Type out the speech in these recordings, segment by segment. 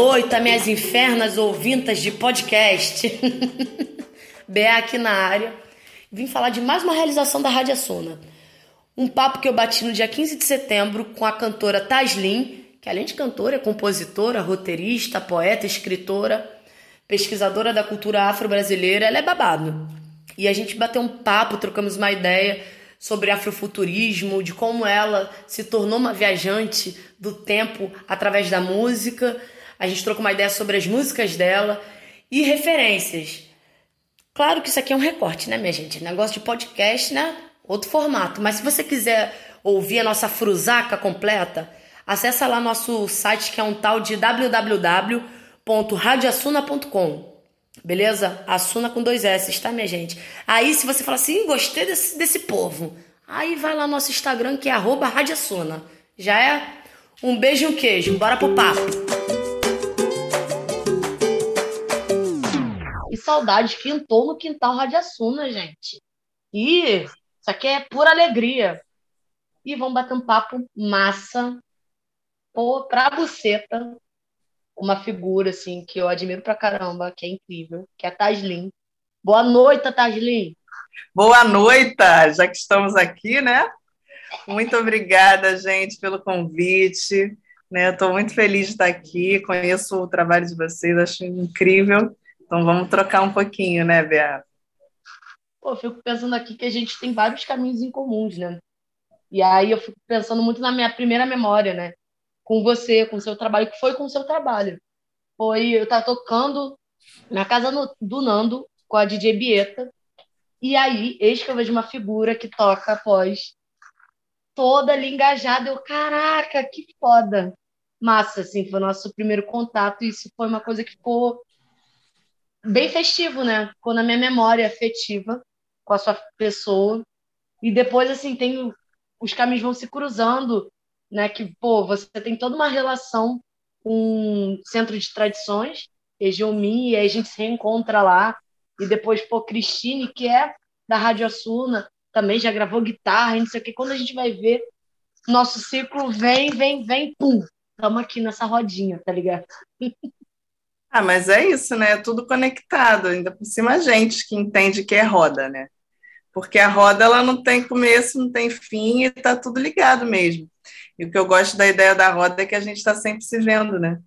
noite, minhas infernas ouvintas de podcast. BA aqui na área. Vim falar de mais uma realização da Rádio Assuna. Um papo que eu bati no dia 15 de setembro com a cantora Taslin, que além de cantora, é compositora, roteirista, poeta, escritora, pesquisadora da cultura afro-brasileira. Ela é babado. E a gente bateu um papo, trocamos uma ideia sobre afrofuturismo, de como ela se tornou uma viajante do tempo através da música. A gente trocou uma ideia sobre as músicas dela e referências. Claro que isso aqui é um recorte, né, minha gente? Negócio de podcast, né? Outro formato. Mas se você quiser ouvir a nossa frusaca completa, acessa lá nosso site que é um tal de www.radiosuna.com. Beleza? Assuna com dois S, tá, minha gente? Aí, se você fala assim, gostei desse, desse povo, aí vai lá no nosso Instagram, que é arroba. Já é? Um beijo e um queijo. Bora pro papo. Saudade quintou no quintal Radiassuna, gente. E isso aqui é pura alegria. E vamos bater um papo massa. Pô, pra buceta uma figura assim que eu admiro pra caramba, que é incrível, que é a Taslin. Boa noite, Taslin. Boa noite, já que estamos aqui, né? Muito obrigada, gente, pelo convite. Né? Estou muito feliz de estar aqui. Conheço o trabalho de vocês, acho incrível. Então vamos trocar um pouquinho, né, Bea? Pô, eu fico pensando aqui que a gente tem vários caminhos em comuns, né? E aí eu fico pensando muito na minha primeira memória, né? com você, com o seu trabalho, que foi com o seu trabalho. Foi, eu estava tocando na casa do Nando, com a DJ Bieta, e aí, eis que eu vejo uma figura que toca após toda ali engajada. Eu, caraca, que foda! Massa, assim, foi o nosso primeiro contato, e isso foi uma coisa que ficou bem festivo, né? Ficou na minha memória afetiva com a sua pessoa. E depois, assim, tem os caminhos vão se cruzando né? Que, pô, você tem toda uma relação com o Centro de Tradições, Egeomi, e aí a gente se reencontra lá. E depois, pô, Cristine, que é da Rádio Assuna, também já gravou guitarra, não sei o que. Quando a gente vai ver, nosso ciclo vem, vem, vem, pum, estamos aqui nessa rodinha, tá ligado? Ah, mas é isso, né? É tudo conectado, ainda por cima a gente que entende que é roda, né? Porque a roda ela não tem começo, não tem fim e tá tudo ligado mesmo. E o que eu gosto da ideia da roda é que a gente está sempre se vendo, né?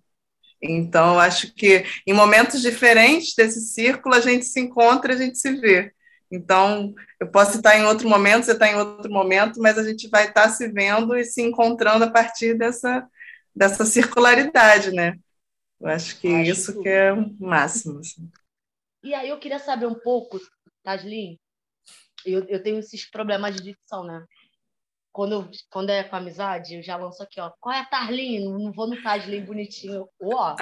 Então, acho que em momentos diferentes desse círculo, a gente se encontra, a gente se vê. Então, eu posso estar em outro momento, você está em outro momento, mas a gente vai estar se vendo e se encontrando a partir dessa, dessa circularidade, né? Eu acho que acho isso que é o máximo. Assim. E aí eu queria saber um pouco, Taslin, eu, eu tenho esses problemas de dicção, né? quando, quando é com amizade, eu já lanço aqui, ó. Qual é a Tarlin? Não vou no Tarlin bonitinho. Ó,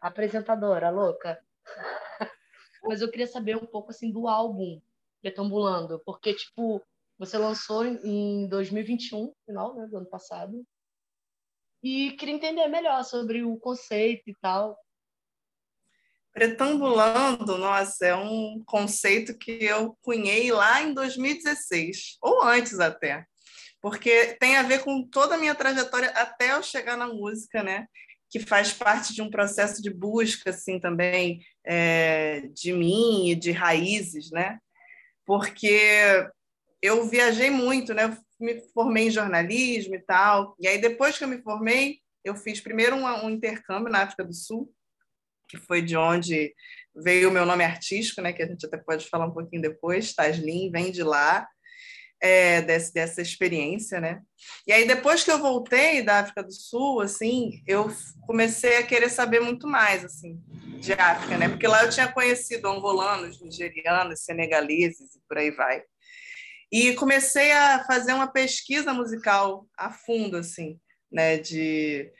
apresentadora, louca. Mas eu queria saber um pouco, assim, do álbum Pretambulando. Porque, tipo, você lançou em 2021, final né, do ano passado. E queria entender melhor sobre o conceito e tal. Pretambulando, nossa, é um conceito que eu cunhei lá em 2016, ou antes até porque tem a ver com toda a minha trajetória até eu chegar na música, né? Que faz parte de um processo de busca, assim, também é, de mim e de raízes, né? Porque eu viajei muito, né? Me formei em jornalismo e tal, e aí depois que eu me formei, eu fiz primeiro um, um intercâmbio na África do Sul, que foi de onde veio o meu nome artístico, né? Que a gente até pode falar um pouquinho depois. Taslin vem de lá é, desse, dessa experiência, né? E aí depois que eu voltei da África do Sul, assim, eu comecei a querer saber muito mais, assim, de África, né? Porque lá eu tinha conhecido angolanos, nigerianos, senegaleses e por aí vai. E comecei a fazer uma pesquisa musical a fundo, assim, né? De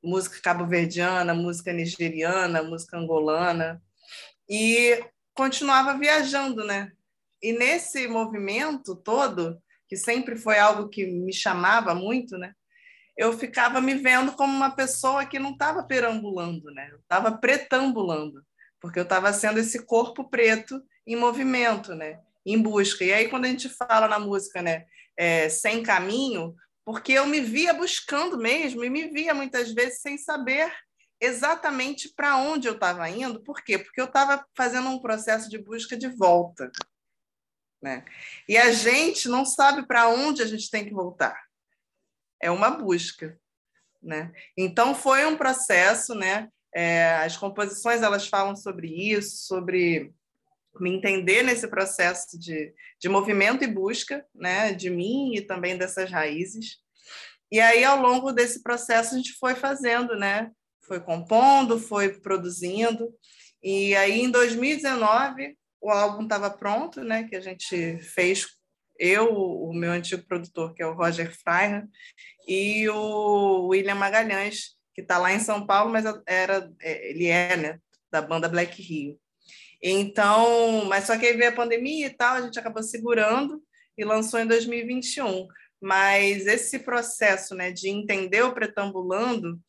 música cabo-verdiana, música nigeriana, música angolana. E continuava viajando, né? E nesse movimento todo, que sempre foi algo que me chamava muito, né? Eu ficava me vendo como uma pessoa que não estava perambulando, né? Eu estava pretambulando, porque eu estava sendo esse corpo preto em movimento, né? Em busca. E aí quando a gente fala na música, né? É, sem caminho, porque eu me via buscando mesmo e me via muitas vezes sem saber exatamente para onde eu estava indo. Por quê? Porque eu estava fazendo um processo de busca de volta. Né? E a gente não sabe para onde a gente tem que voltar. É uma busca. Né? Então, foi um processo, né? É, as composições elas falam sobre isso, sobre me entender nesse processo de, de movimento e busca, né, de mim e também dessas raízes. E aí, ao longo desse processo, a gente foi fazendo, né, foi compondo, foi produzindo. E aí, em 2019, o álbum estava pronto, né, que a gente fez, eu, o meu antigo produtor, que é o Roger Freier, e o William Magalhães, que está lá em São Paulo, mas era, é, ele é né, da banda Black Rio. Então, mas só que aí veio a pandemia e tal, a gente acabou segurando e lançou em 2021. Mas esse processo né, de entender o pretambulando,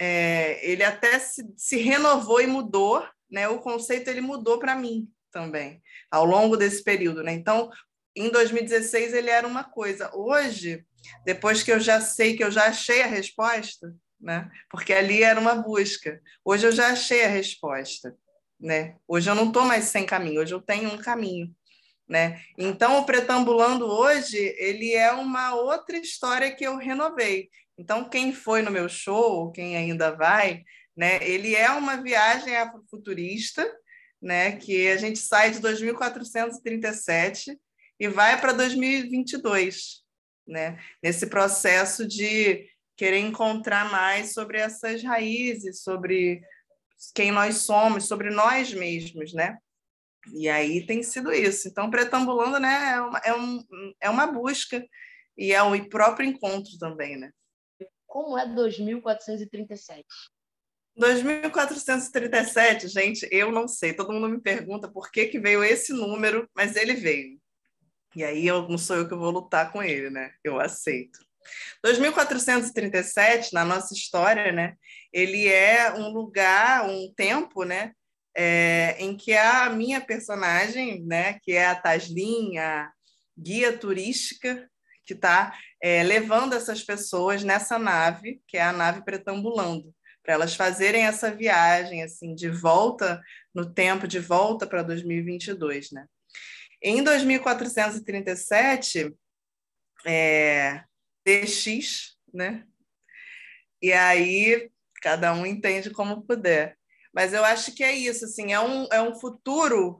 é, ele até se, se renovou e mudou, né? O conceito ele mudou para mim também, ao longo desse período, né? Então, em 2016 ele era uma coisa. Hoje, depois que eu já sei que eu já achei a resposta, né? Porque ali era uma busca. Hoje eu já achei a resposta né? Hoje eu não estou mais sem caminho, hoje eu tenho um caminho, né? Então o pretambulando hoje ele é uma outra história que eu renovei. Então quem foi no meu show, quem ainda vai, né? Ele é uma viagem afrofuturista, né? Que a gente sai de 2437 e vai para 2022, né? Nesse processo de querer encontrar mais sobre essas raízes, sobre quem nós somos, sobre nós mesmos, né? E aí tem sido isso. Então, pretambulando, né, é uma, é, um, é uma busca e é o próprio encontro também, né? Como é 2437? 2437, gente, eu não sei. Todo mundo me pergunta por que, que veio esse número, mas ele veio. E aí eu, não sou eu que vou lutar com ele, né? Eu aceito. 2437, na nossa história, né, ele é um lugar, um tempo, né, é, em que a minha personagem, né, que é a Taslin, a guia turística, que está é, levando essas pessoas nessa nave, que é a nave pretambulando, para elas fazerem essa viagem assim de volta no tempo, de volta para 2022, né? Em 2437, é, DX, né? E aí cada um entende como puder. Mas eu acho que é isso, assim, é um, é um futuro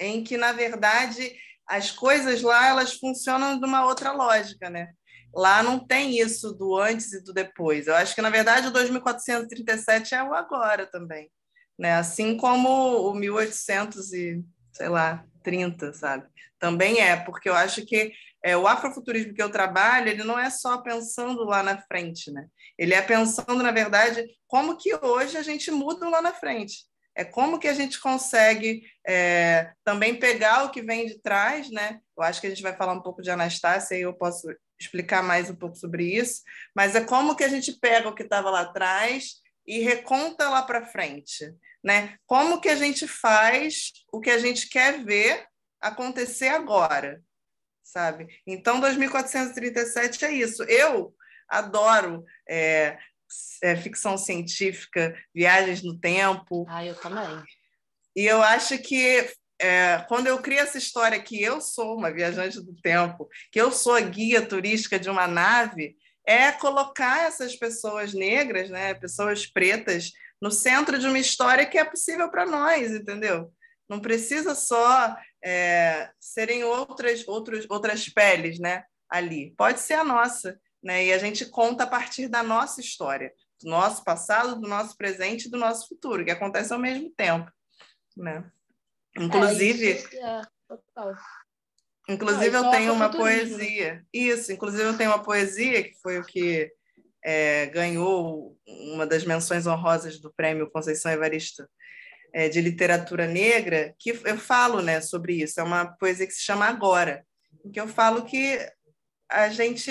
em que, na verdade, as coisas lá elas funcionam de uma outra lógica, né? Lá não tem isso do antes e do depois. Eu acho que, na verdade, o 2437 é o agora também, né? Assim como o 1800 e, sei lá, 30, sabe? Também é, porque eu acho que é, o afrofuturismo que eu trabalho, ele não é só pensando lá na frente, né? Ele é pensando, na verdade, como que hoje a gente muda lá na frente. É como que a gente consegue é, também pegar o que vem de trás, né? Eu acho que a gente vai falar um pouco de Anastácia e eu posso explicar mais um pouco sobre isso, mas é como que a gente pega o que estava lá atrás e reconta lá para frente, né? Como que a gente faz o que a gente quer ver acontecer agora, sabe? Então, 2437 é isso. Eu adoro é, é, ficção científica, viagens no tempo. Ah, eu também. E eu acho que é, quando eu crio essa história que eu sou uma viajante do tempo, que eu sou a guia turística de uma nave, é colocar essas pessoas negras, né, pessoas pretas, no centro de uma história que é possível para nós, entendeu? Não precisa só é, serem outras, outros, outras peles né, ali. Pode ser a nossa. Né? E a gente conta a partir da nossa história, do nosso passado, do nosso presente e do nosso futuro, que acontece ao mesmo tempo. Né? Inclusive. É, inclusive, eu tenho uma poesia. Isso, inclusive, eu tenho uma poesia que foi o que é, ganhou uma das menções honrosas do prêmio Conceição Evaristo é, de literatura negra, que eu falo né, sobre isso. É uma poesia que se chama Agora, em que eu falo que a gente,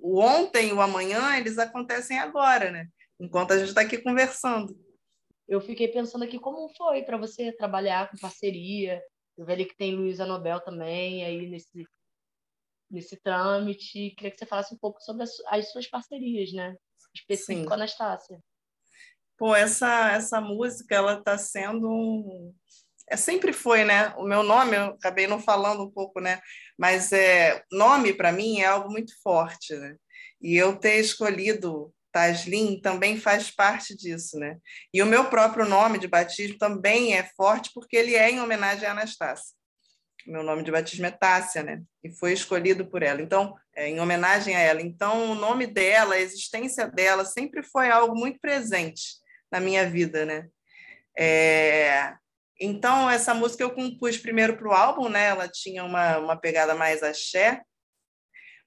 o ontem e o amanhã, eles acontecem agora, né? Enquanto a gente está aqui conversando. Eu fiquei pensando aqui como foi para você trabalhar com parceria. Eu vi que tem Luísa Nobel também aí nesse nesse trâmite. Queria que você falasse um pouco sobre as, as suas parcerias, né? Específico com a Anastácia. Pô, essa, essa música, ela está sendo um... É, sempre foi, né? O meu nome, eu acabei não falando um pouco, né? Mas é, nome, para mim, é algo muito forte, né? E eu ter escolhido Taslin também faz parte disso, né? E o meu próprio nome de batismo também é forte porque ele é em homenagem a Anastácia. Meu nome de batismo é Tássia, né? E foi escolhido por ela. Então, é, em homenagem a ela. Então, o nome dela, a existência dela sempre foi algo muito presente na minha vida, né? É... Então, essa música eu compus primeiro para o álbum, né? Ela tinha uma, uma pegada mais axé,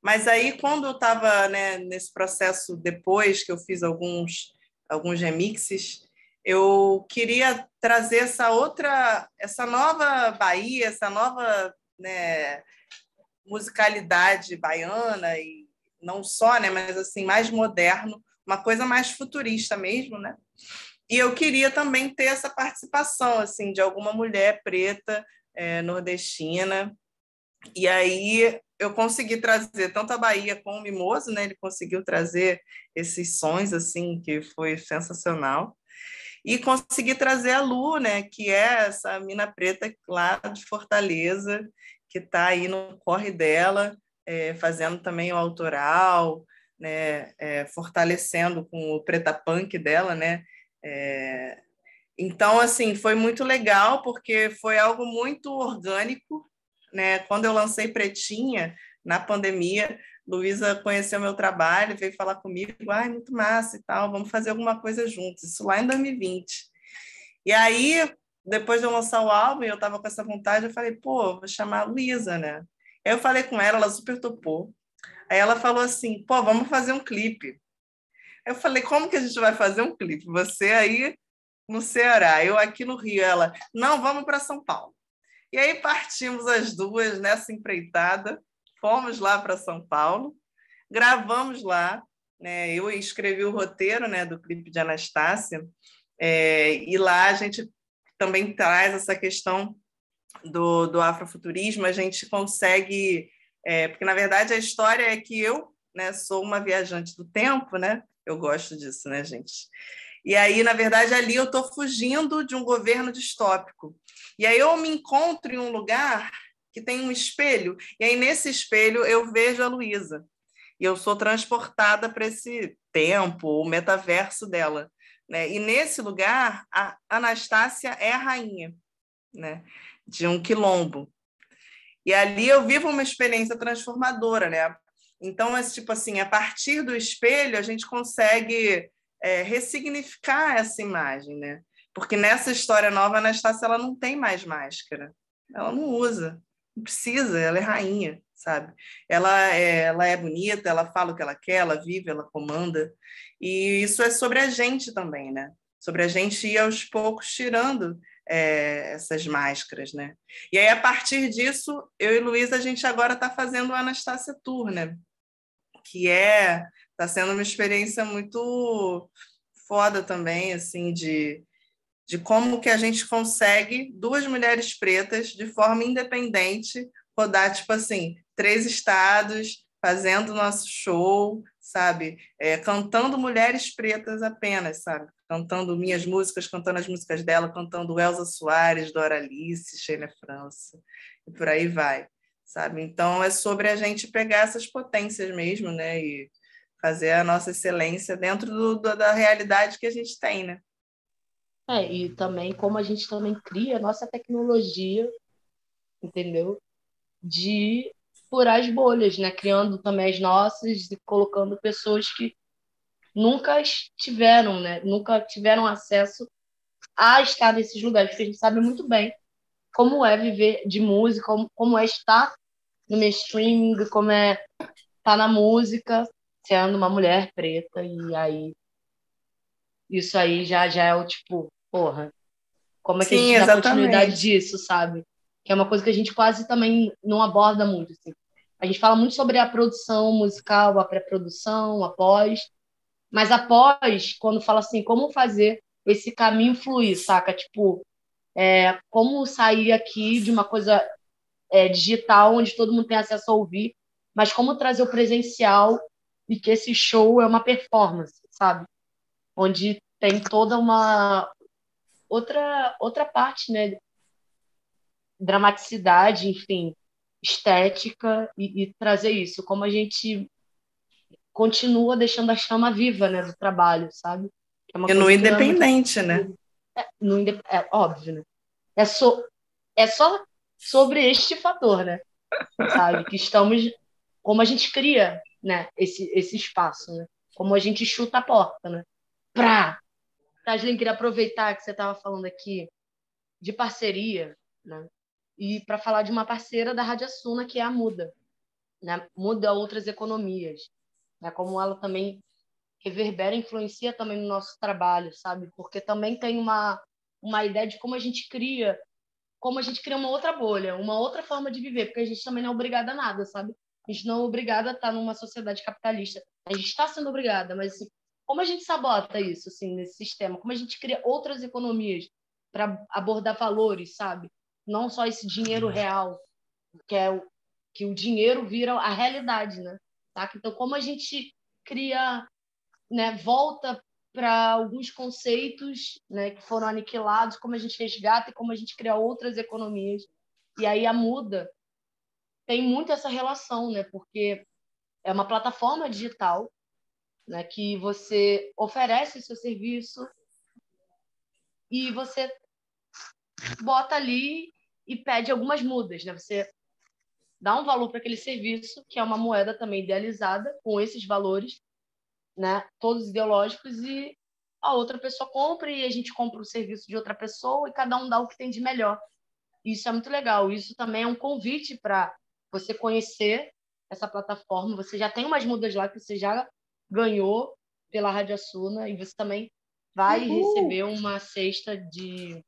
mas aí, quando eu estava né, nesse processo, depois que eu fiz alguns, alguns remixes, eu queria trazer essa outra, essa nova Bahia, essa nova né, musicalidade baiana, e não só, né, mas assim, mais moderno, uma coisa mais futurista mesmo, né? E eu queria também ter essa participação assim de alguma mulher preta é, nordestina. E aí eu consegui trazer tanto a Bahia como o Mimoso, né? Ele conseguiu trazer esses sons assim que foi sensacional. E consegui trazer a Lu, né, que é essa mina preta lá de Fortaleza, que está aí no corre dela, é, fazendo também o autoral, né, é, fortalecendo com o preta punk dela, né? É, então, assim, foi muito legal, porque foi algo muito orgânico, né? Quando eu lancei Pretinha, na pandemia, Luísa conheceu meu trabalho, veio falar comigo, ai, muito massa e tal, vamos fazer alguma coisa juntos. Isso lá em 2020. E aí, depois de eu lançar o álbum, eu estava com essa vontade, eu falei, pô, vou chamar a Luísa, né? Eu falei com ela, ela super topou. Aí ela falou assim, pô, vamos fazer um clipe. Eu falei, como que a gente vai fazer um clipe? Você aí no Ceará, eu aqui no Rio. Ela, não, vamos para São Paulo. E aí partimos as duas nessa empreitada, fomos lá para São Paulo, gravamos lá, né? Eu escrevi o roteiro, né, do clipe de Anastácia, é, e lá a gente também traz essa questão do, do afrofuturismo, a gente consegue, é, porque na verdade a história é que eu, né, sou uma viajante do tempo, né? Eu gosto disso, né, gente? E aí, na verdade, ali eu estou fugindo de um governo distópico. E aí eu me encontro em um lugar que tem um espelho, e aí nesse espelho eu vejo a Luísa. E eu sou transportada para esse tempo, o metaverso dela. Né? E nesse lugar, a Anastácia é a rainha né? de um quilombo. E ali eu vivo uma experiência transformadora, né? Então, é tipo assim, a partir do espelho, a gente consegue é, ressignificar essa imagem, né? Porque nessa história nova, a Anastácia ela não tem mais máscara. Ela não usa. Não precisa, ela é rainha, sabe? Ela é, ela é bonita, ela fala o que ela quer, ela vive, ela comanda. E isso é sobre a gente também, né? Sobre a gente ir aos poucos tirando é, essas máscaras, né? E aí, a partir disso, eu e Luísa, a gente agora está fazendo o Anastácia Tour, né? Que é está sendo uma experiência muito foda também, assim, de, de como que a gente consegue duas mulheres pretas de forma independente rodar tipo assim três estados fazendo nosso show, sabe, é, cantando mulheres pretas apenas, sabe, cantando minhas músicas, cantando as músicas dela, cantando Elza Soares, Dora Alice, Sheila França e por aí vai, sabe. Então é sobre a gente pegar essas potências mesmo, né, e fazer a nossa excelência dentro do, da realidade que a gente tem, né? É, e também como a gente também cria a nossa tecnologia, entendeu? De furar as bolhas, né? Criando também as nossas e colocando pessoas que nunca tiveram, né? Nunca tiveram acesso a estar nesses lugares, porque a gente sabe muito bem como é viver de música, como, como é estar no mainstream, como é estar na música, sendo uma mulher preta, e aí isso aí já, já é o tipo, porra, como é que Sim, a gente exatamente. dá continuidade disso, sabe? Que é uma coisa que a gente quase também não aborda muito, assim. A gente fala muito sobre a produção musical, a pré-produção, a pós, mas após, quando fala assim, como fazer esse caminho fluir, saca? Tipo, é, como sair aqui de uma coisa é, digital, onde todo mundo tem acesso a ouvir, mas como trazer o presencial e que esse show é uma performance, sabe? Onde tem toda uma outra outra parte, né? Dramaticidade, enfim, estética e, e trazer isso, como a gente continua deixando a chama viva, né, do trabalho, sabe? É e no independente, né? É, no, é óbvio, né? É, so, é só sobre este fator, né? Sabe? Que estamos. Como a gente cria né, esse, esse espaço, né? Como a gente chuta a porta, né? Pra. Taslin, queria aproveitar que você estava falando aqui de parceria, né? E para falar de uma parceira da Rádio Suna, que é a Muda. Né? Muda outras economias. Né? Como ela também reverbera, influencia também no nosso trabalho, sabe? Porque também tem uma, uma ideia de como a gente cria, como a gente cria uma outra bolha, uma outra forma de viver, porque a gente também não é obrigada a nada, sabe? A gente não é obrigada a estar numa sociedade capitalista. A gente está sendo obrigada, mas assim, como a gente sabota isso, assim, nesse sistema? Como a gente cria outras economias para abordar valores, sabe? Não só esse dinheiro real, que é o que o dinheiro vira a realidade, né? Tá? Então, como a gente cria né, volta para alguns conceitos né, que foram aniquilados, como a gente resgata e como a gente cria outras economias. E aí a Muda tem muito essa relação, né, porque é uma plataforma digital né, que você oferece seu serviço e você bota ali e pede algumas mudas, né? Você dá um valor para aquele serviço, que é uma moeda também idealizada com esses valores, né? Todos ideológicos e a outra pessoa compra e a gente compra o serviço de outra pessoa e cada um dá o que tem de melhor. Isso é muito legal. Isso também é um convite para você conhecer essa plataforma. Você já tem umas mudas lá que você já ganhou pela Rádio Assuna e você também vai Uhul. receber uma cesta de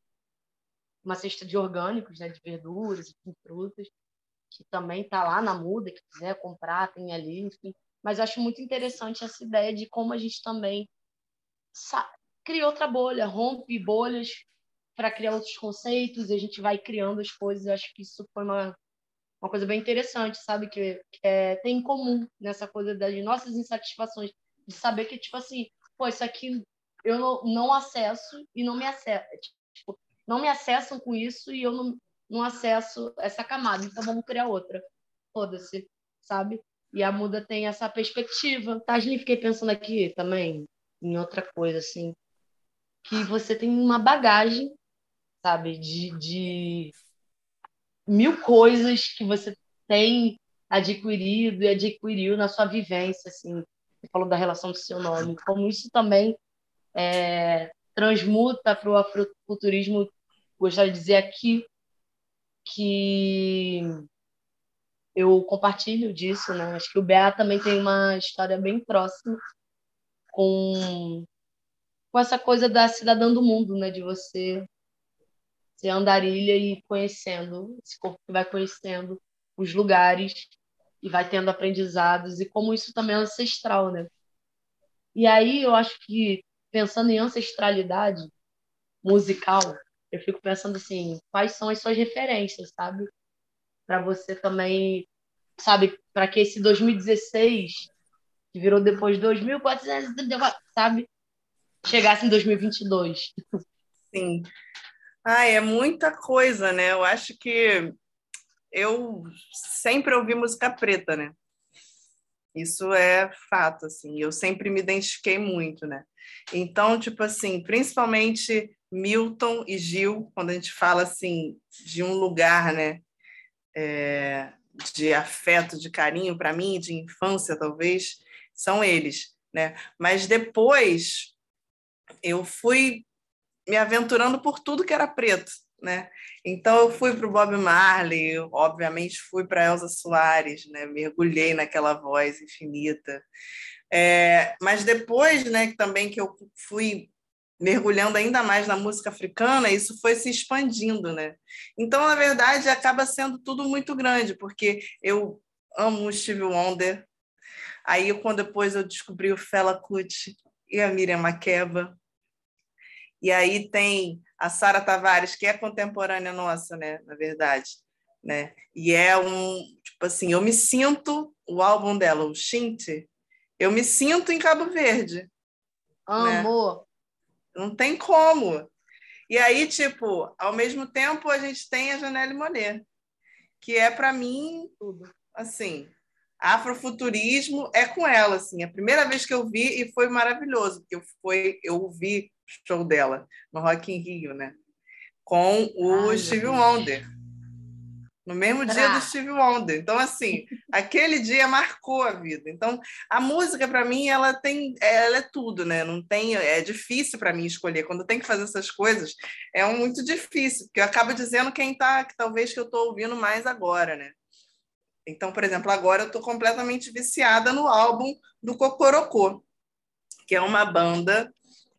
uma cesta de orgânicos, né, de verduras e frutas, que também está lá na muda, que quiser comprar, tem ali, enfim. Mas eu acho muito interessante essa ideia de como a gente também cria outra bolha, rompe bolhas para criar outros conceitos e a gente vai criando as coisas. Eu acho que isso foi uma, uma coisa bem interessante, sabe? Que, que é, tem em comum nessa coisa das nossas insatisfações, de saber que, tipo assim, pô, isso aqui eu não, não acesso e não me acesso. Tipo, não me acessam com isso e eu não, não acesso essa camada, então vamos criar outra. Foda-se, sabe? E a muda tem essa perspectiva. Tasli, fiquei pensando aqui também em outra coisa, assim, que você tem uma bagagem, sabe, de, de mil coisas que você tem adquirido e adquiriu na sua vivência, assim. Falou da relação do seu nome, como isso também é, transmuta para o afrofuturismo. Gostaria de dizer aqui que eu compartilho disso, né? Acho que o BA também tem uma história bem próxima com, com essa coisa da cidadã do mundo, né? De você ser andarilha e conhecendo, esse corpo que vai conhecendo os lugares e vai tendo aprendizados e como isso também é ancestral, né? E aí eu acho que pensando em ancestralidade musical, eu fico pensando assim, quais são as suas referências, sabe? para você também, sabe, para que esse 2016, que virou depois de 2434, sabe, chegasse em 2022. Sim. Ah, é muita coisa, né? Eu acho que eu sempre ouvi música preta, né? Isso é fato, assim. Eu sempre me identifiquei muito, né? Então, tipo assim, principalmente Milton e Gil, quando a gente fala assim de um lugar, né? é, de afeto, de carinho para mim, de infância talvez, são eles, né? Mas depois eu fui me aventurando por tudo que era preto, né? Então eu fui para o Bob Marley, obviamente fui para Elza Soares, né? Mergulhei naquela voz infinita. É, mas depois, né, também que eu fui mergulhando ainda mais na música africana, isso foi se expandindo, né? Então, na verdade, acaba sendo tudo muito grande, porque eu amo o Steve Wonder. Aí, quando depois eu descobri o Fela Kuti e a Miriam Makeba. E aí tem a Sara Tavares, que é contemporânea nossa, né? Na verdade, né? E é um, tipo assim, eu me sinto o álbum dela, o Shinti, eu me sinto em Cabo Verde. Amor. Né? Não tem como. E aí, tipo, ao mesmo tempo, a gente tem a Janelle Monet, que é, para mim, tudo. Assim, afrofuturismo é com ela, assim. A primeira vez que eu vi, e foi maravilhoso, porque eu, foi, eu vi show dela no Rock in Rio, né? Com o Ai, Steve Wonder no mesmo dia do Steve Wonder. Então, assim, aquele dia marcou a vida. Então, a música, para mim, ela tem, ela é tudo, né? Não tem, é difícil para mim escolher. Quando tem que fazer essas coisas, é um, muito difícil, porque eu acabo dizendo quem tá, que talvez que eu estou ouvindo mais agora, né? Então, por exemplo, agora eu estou completamente viciada no álbum do Cocorocô, que é uma banda,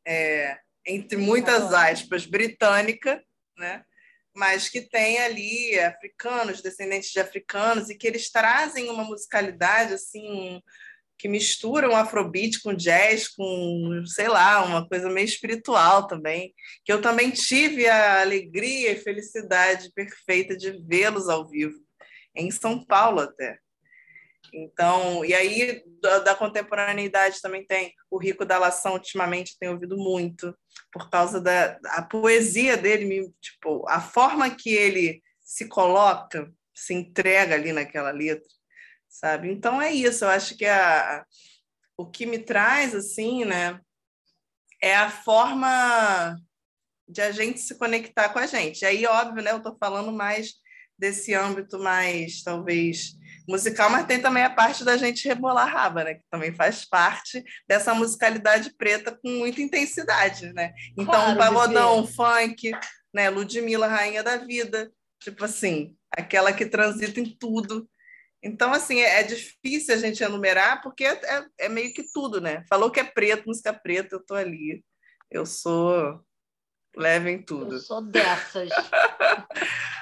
é, entre muitas aspas, britânica, né? mas que tem ali africanos, descendentes de africanos, e que eles trazem uma musicalidade assim que mistura um afrobeat com jazz, com, sei lá, uma coisa meio espiritual também, que eu também tive a alegria e felicidade perfeita de vê-los ao vivo, em São Paulo até. Então, e aí da, da, contemporaneidade também tem o Rico da Lação, ultimamente tenho ouvido muito, por causa da a poesia dele, tipo, a forma que ele se coloca, se entrega ali naquela letra, sabe? Então é isso, eu acho que a, o que me traz, assim, né, é a forma de a gente se conectar com a gente. E aí, óbvio, né, eu estou falando mais desse âmbito mais, talvez, musical, mas tem também a parte da gente rebolar raba, né? Que também faz parte dessa musicalidade preta com muita intensidade, né? Então, claro, pagodão, funk, né? Ludmilla, rainha da vida, tipo assim, aquela que transita em tudo. Então, assim, é, é difícil a gente enumerar, porque é, é, é meio que tudo, né? Falou que é preto, música preta, eu tô ali. Eu sou leve em tudo. Eu sou dessas.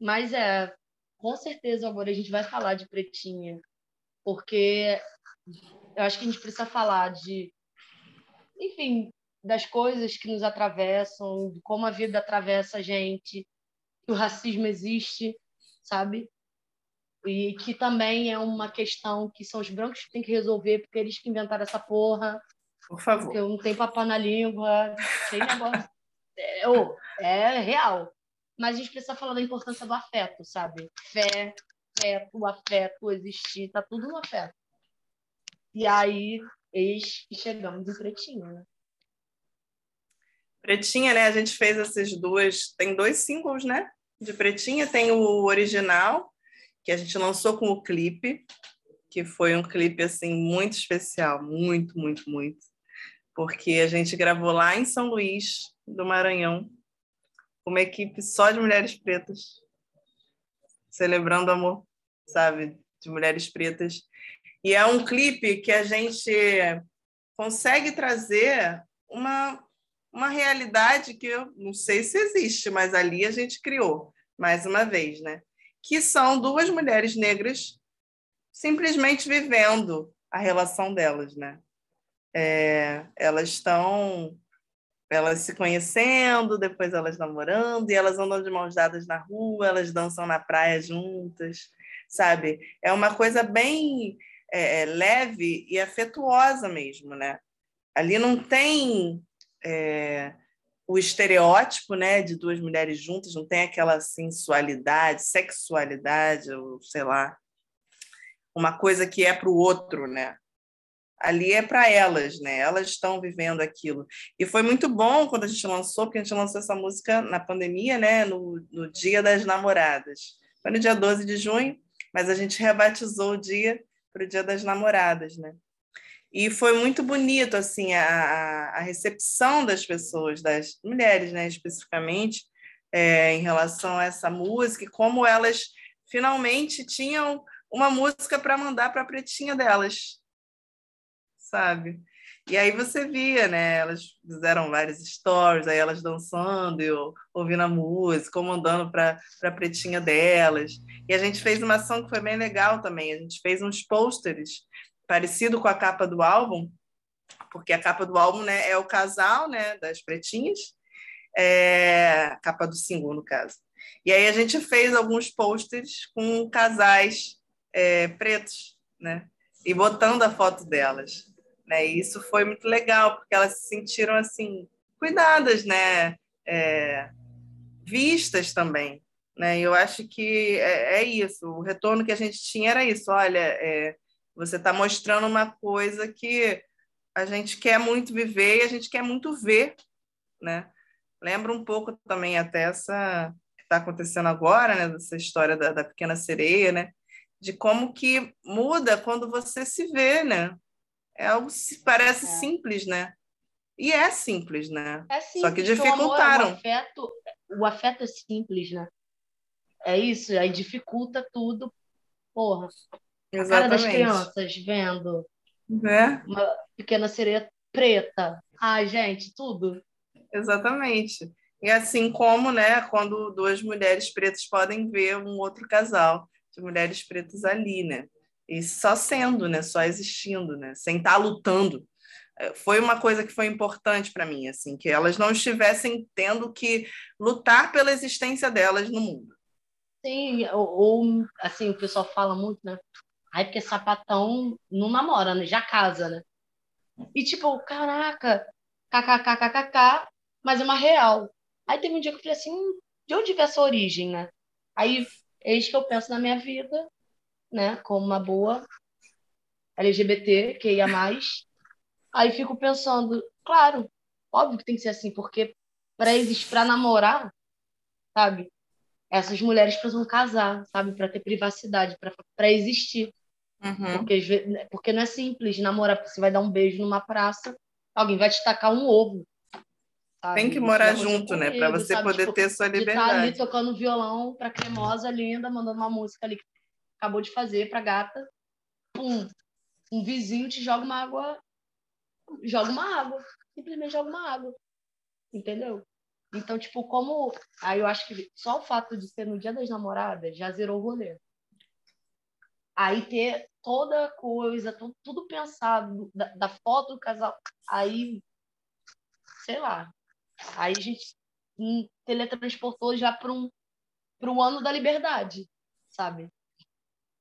Mas é, com certeza agora a gente vai falar de Pretinha, porque eu acho que a gente precisa falar de, enfim, das coisas que nos atravessam, de como a vida atravessa a gente, que o racismo existe, sabe? E que também é uma questão que são os brancos que têm que resolver, porque eles que inventaram essa porra. Por favor. Porque não tem papo na língua, tem negócio. É, é real mas a gente precisa falar da importância do afeto, sabe? Fé, afeto, afeto, existir, tá tudo no afeto. E aí, eis que chegamos em Pretinha, né? Pretinha, né? A gente fez essas duas. Tem dois singles, né? De Pretinha. Tem o original, que a gente lançou com o clipe, que foi um clipe assim muito especial, muito, muito, muito. Porque a gente gravou lá em São Luís do Maranhão, uma equipe só de mulheres pretas, celebrando amor, sabe, de mulheres pretas. E é um clipe que a gente consegue trazer uma, uma realidade que eu não sei se existe, mas ali a gente criou, mais uma vez, né? Que são duas mulheres negras simplesmente vivendo a relação delas, né? É, elas estão elas se conhecendo, depois elas namorando, e elas andam de mãos dadas na rua, elas dançam na praia juntas, sabe? É uma coisa bem é, é leve e afetuosa mesmo, né? Ali não tem é, o estereótipo, né, de duas mulheres juntas, não tem aquela sensualidade, sexualidade, ou sei lá, uma coisa que é para o outro, né? Ali é para elas, né? Elas estão vivendo aquilo. E foi muito bom quando a gente lançou, porque a gente lançou essa música na pandemia, né? No, no Dia das Namoradas. Foi no dia 12 de junho, mas a gente rebatizou o dia para o Dia das Namoradas, né? E foi muito bonito, assim, a, a recepção das pessoas, das mulheres, né, especificamente, é, em relação a essa música, e como elas finalmente tinham uma música para mandar para a pretinha delas, sabe? E aí você via, né? Elas fizeram vários stories, aí elas dançando, eu ouvindo a música, ou mandando para a pretinha delas. E a gente fez uma ação que foi bem legal também. A gente fez uns pôsteres parecido com a capa do álbum, porque a capa do álbum né, é o casal né, das pretinhas, é, capa do single, no caso. E aí a gente fez alguns pôsteres com casais é, pretos, né? E botando a foto delas Né? E isso foi muito legal, porque elas se sentiram assim, cuidadas, né? É, vistas também. Né? Eu acho que é, é, isso. O retorno que a gente tinha era isso. Olha, é, você está mostrando uma coisa que a gente quer muito viver e a gente quer muito ver, né? Lembra um pouco também até essa que está acontecendo agora, né? Dessa história da, da pequena sereia, né? De como que muda quando você se vê, né? É algo que parece é. simples, né? E é simples, né? É simples, Só que dificultaram. O, amor, o, afeto, o afeto é simples, né? É isso, aí dificulta tudo. Porra. Exatamente. A cara das crianças vendo é. uma pequena sereia preta. Ai, gente, tudo. Exatamente. E assim como, né, quando duas mulheres pretas podem ver um outro casal de mulheres pretas ali, né? E só sendo, né, só existindo, né, sem estar tá lutando. É, foi uma coisa que foi importante para mim, assim, que elas não estivessem tendo que lutar pela existência delas no mundo. Sim, ou, ou assim, o pessoal fala muito, né? Ai, porque sapatão não namora, né? Já casa, né? E tipo, caraca, kkkkk, mas é uma real. Aí teve um dia que eu falei assim, hum, de onde veio essa origem, né? Aí, eis que eu penso na minha vida, né? Como uma boa LGBT, que ia mais. Aí fico pensando, claro, óbvio que tem que ser assim, porque para existir, para namorar, sabe? Essas mulheres precisam casar, sabe? Para ter privacidade, para existir. Uhum. Porque, porque não é simples namorar, porque você vai dar um beijo numa praça, alguém vai te tacar um ovo. Sabe? Tem que morar junto, né? Para você sabe? poder tipo, ter sua liberdade. De tá ali tocando violão para cremosa, linda, mandando uma música ali que acabou de fazer para gata. Pum. Um vizinho te joga uma água. Joga uma água. Simplesmente joga uma água. Entendeu? Então, tipo, como. Aí eu acho que só o fato de ser no dia das namoradas já zerou o rolê. Aí ter toda coisa, tudo, tudo pensado, da, da, foto do casal. Aí, sei lá. Aí a gente teletransportou já para um, um ano da liberdade, sabe?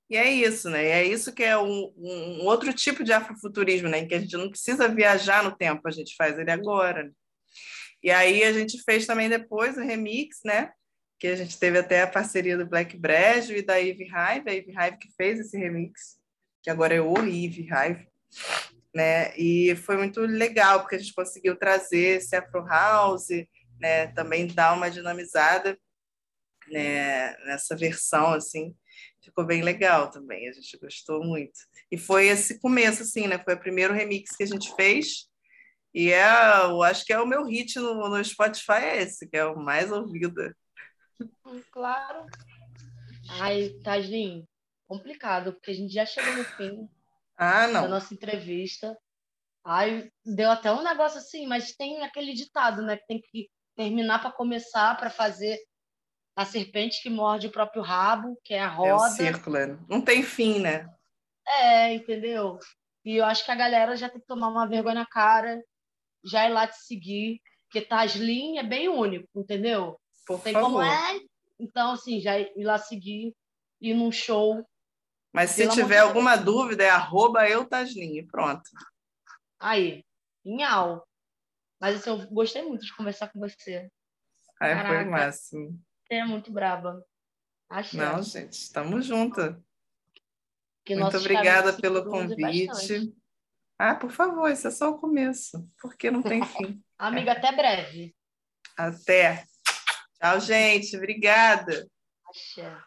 E é isso, né? E é isso que é um, um, outro tipo de afrofuturismo, né? Em que a gente não precisa viajar no tempo, a gente faz ele agora. Né? E aí a gente fez também depois o remix, né? que a gente teve até a parceria do Black Brejo e da Eve Hive, a Eve Hive que fez esse remix, que agora é o Eve Hive, né? E foi muito legal, porque a gente conseguiu trazer esse Afro House, né? Também dar uma dinamizada né? nessa versão, assim, ficou bem legal também, a gente gostou muito. E foi esse começo, assim, né? Foi o primeiro remix que a gente fez, e é, eu acho que é o meu hit no, no Spotify, é esse, que é o mais ouvido. Claro. Ai, Taslim, complicado, porque a gente já chegou no fim ah, da nossa entrevista. Ai, deu até um negócio assim, mas tem aquele ditado, né? Que tem que terminar para começar, para fazer a serpente que morde o próprio rabo, que é a roda. É o círculo, né? não tem fim, né? É, entendeu? E eu acho que a galera já tem que tomar uma vergonha na cara, já ir lá te seguir, porque Taslim é bem único, entendeu? Por Tem favor. como é. Então, assim, já ir lá seguir, ir num show. Mas se tiver alguma Deus. dúvida, é arroba eutaslinha, pronto. Aí, inhal. Mas assim, eu gostei muito de conversar com você. Aí foi o máximo. É muito brava. Achei. Não, gente, estamos juntas. Muito obrigada pelo convite. Ah, por favor, isso é só o começo, porque não tem fim. Amiga, até breve. Até. Tchau, gente. Obrigada. Axé.